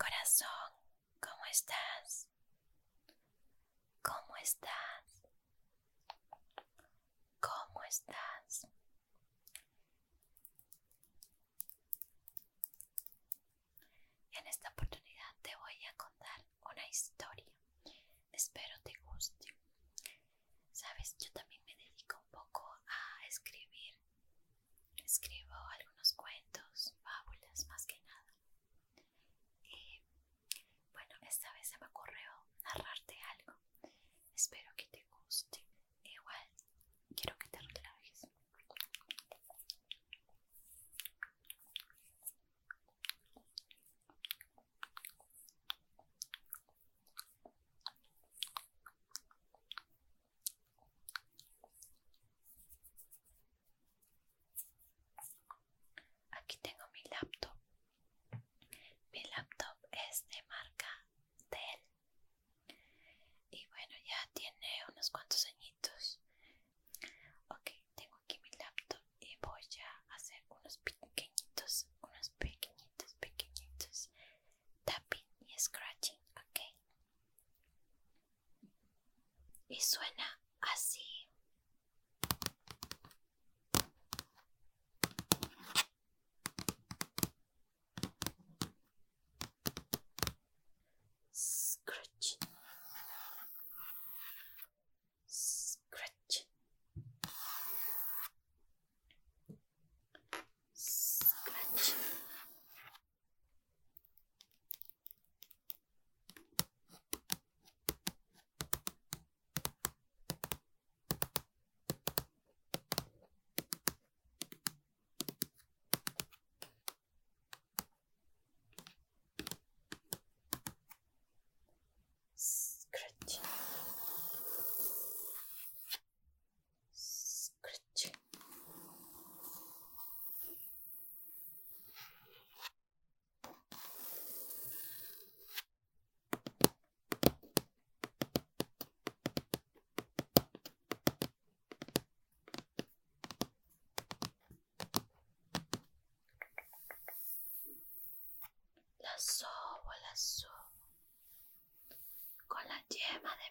corazón, ¿cómo estás? ¿Cómo estás? ¿Cómo estás? En esta oportunidad te voy a contar una historia. Espero te guste. Sabes, yo también me dedico un poco a escribir. Escribo Espero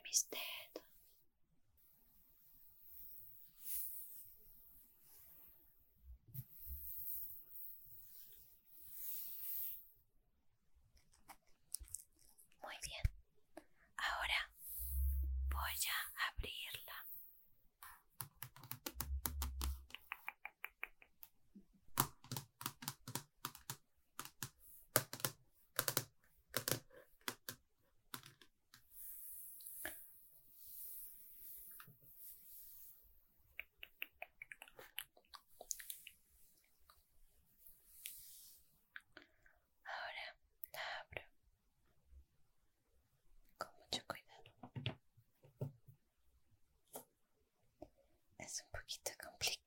valmisteet son poquito complicado.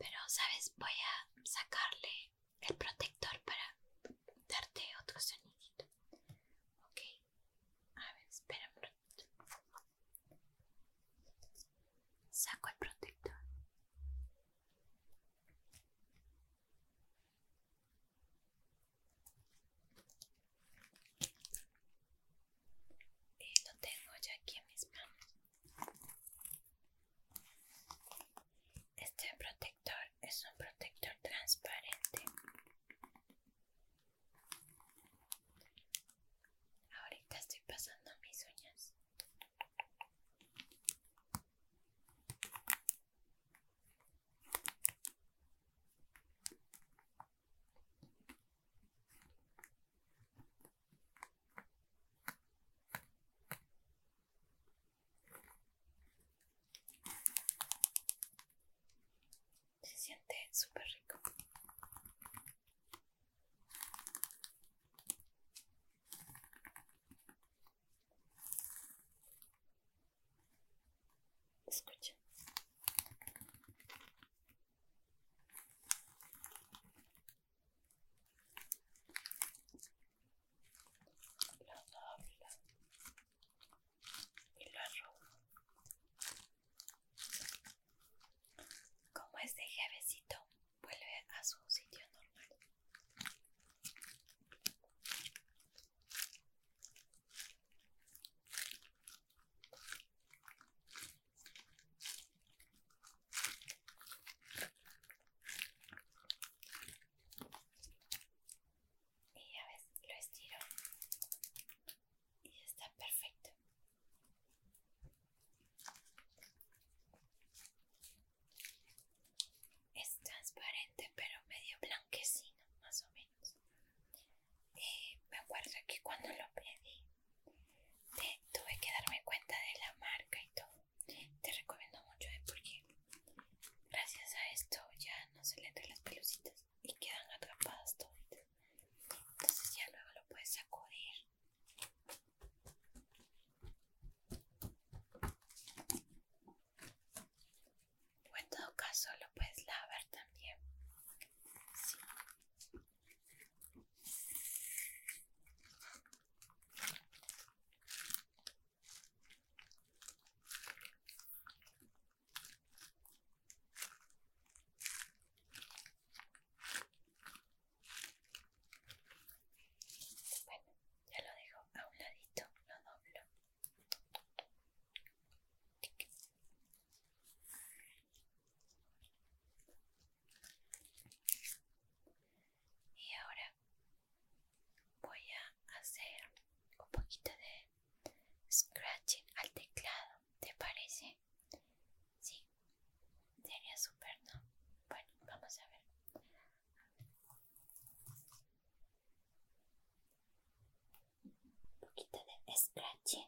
Pero, ¿sabes? Voy a sacarle el protector para súper rico. Escuchen. Кэти.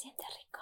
siente rico,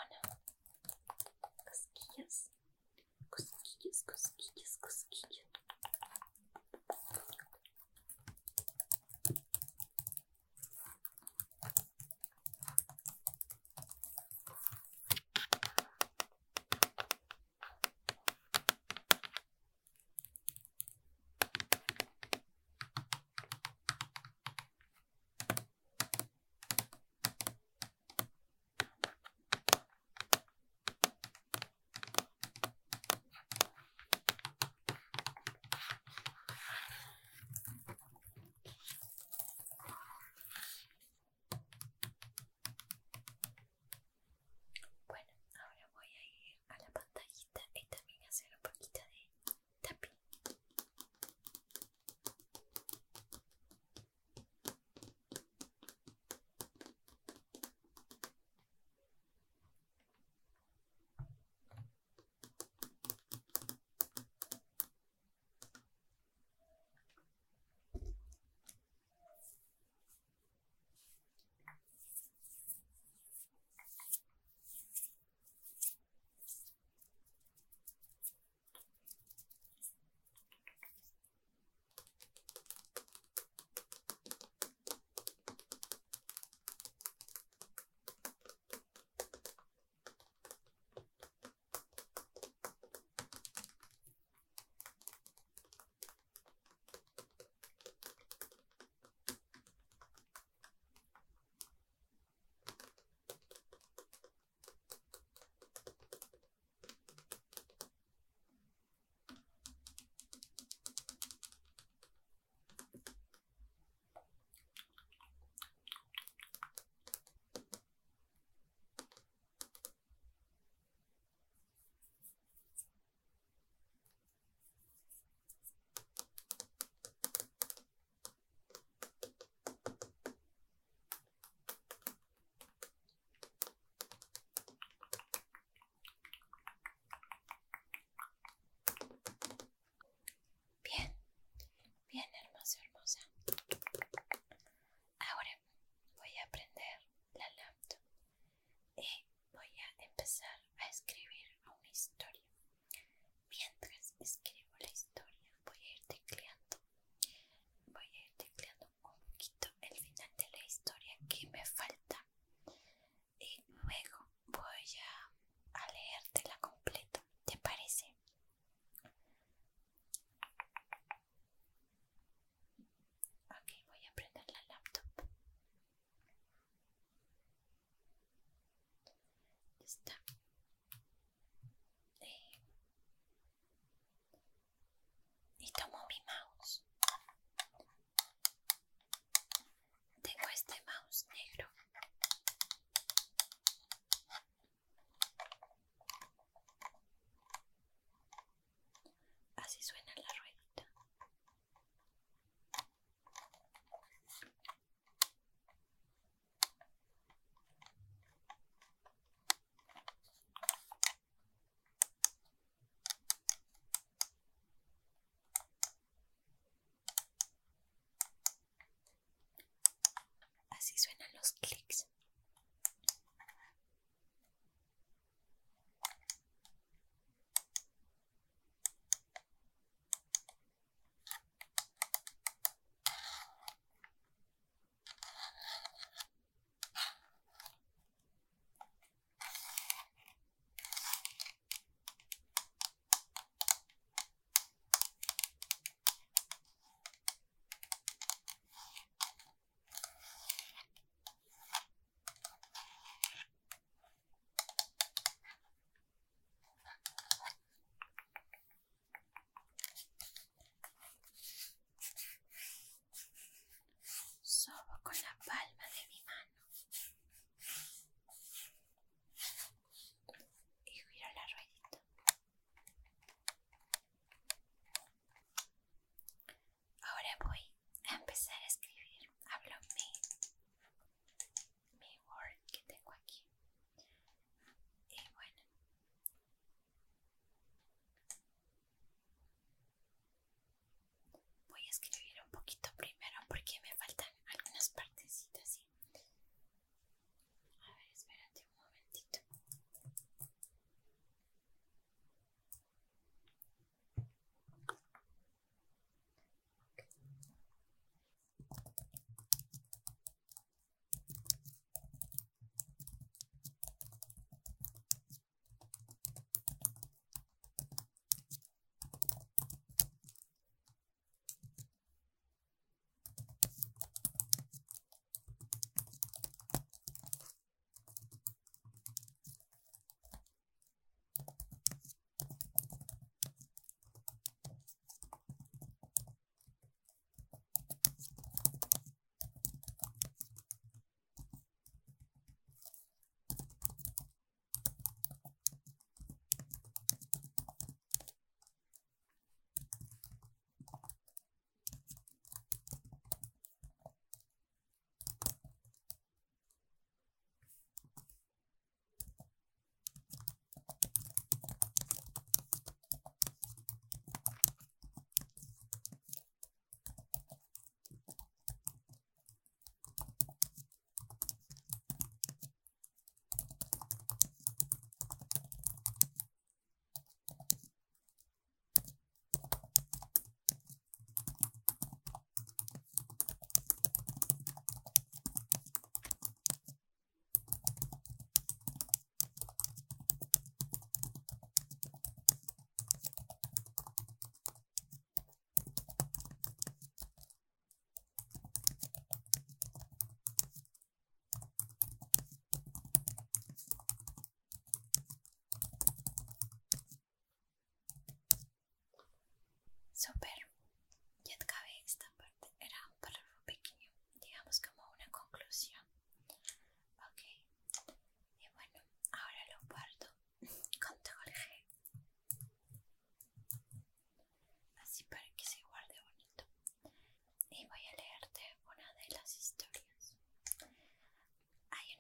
poquito primero.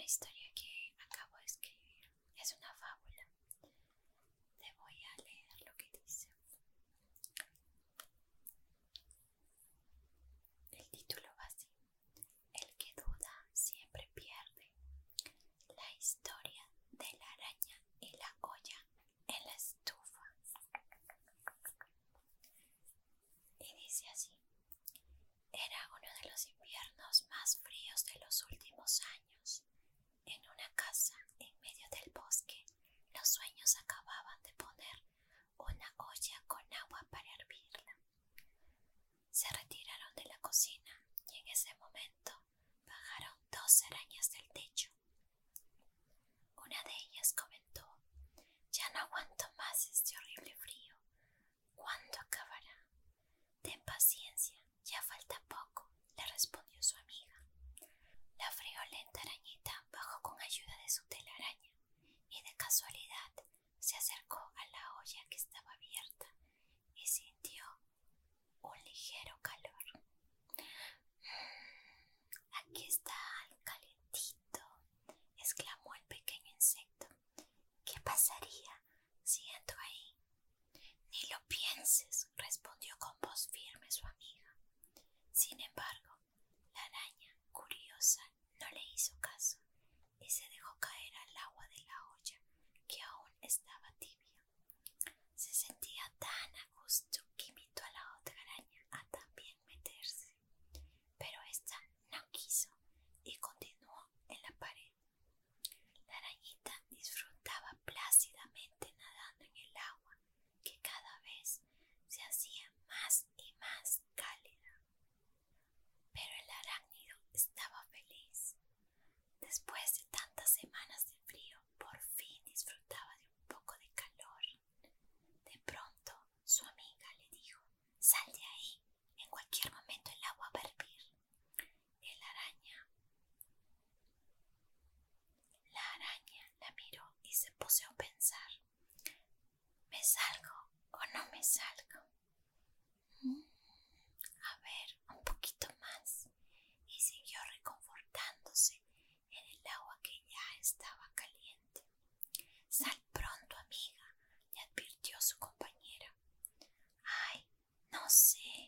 historia que acabo de escribir es una fábula. Te voy a leer lo que dice. El título va así. El que duda siempre pierde. La historia de la araña y la olla en la estufa. Y dice así. Era uno de los inviernos más fríos de los últimos años casa en medio del bosque, los sueños acababan de poner una olla con agua para hervirla. Se retiraron de la cocina y en ese momento bajaron dos arañas del techo se a pensar, ¿me salgo o no me salgo? Mm, a ver, un poquito más. Y siguió reconfortándose en el agua que ya estaba caliente. Sal pronto, amiga, le advirtió su compañera. Ay, no sé,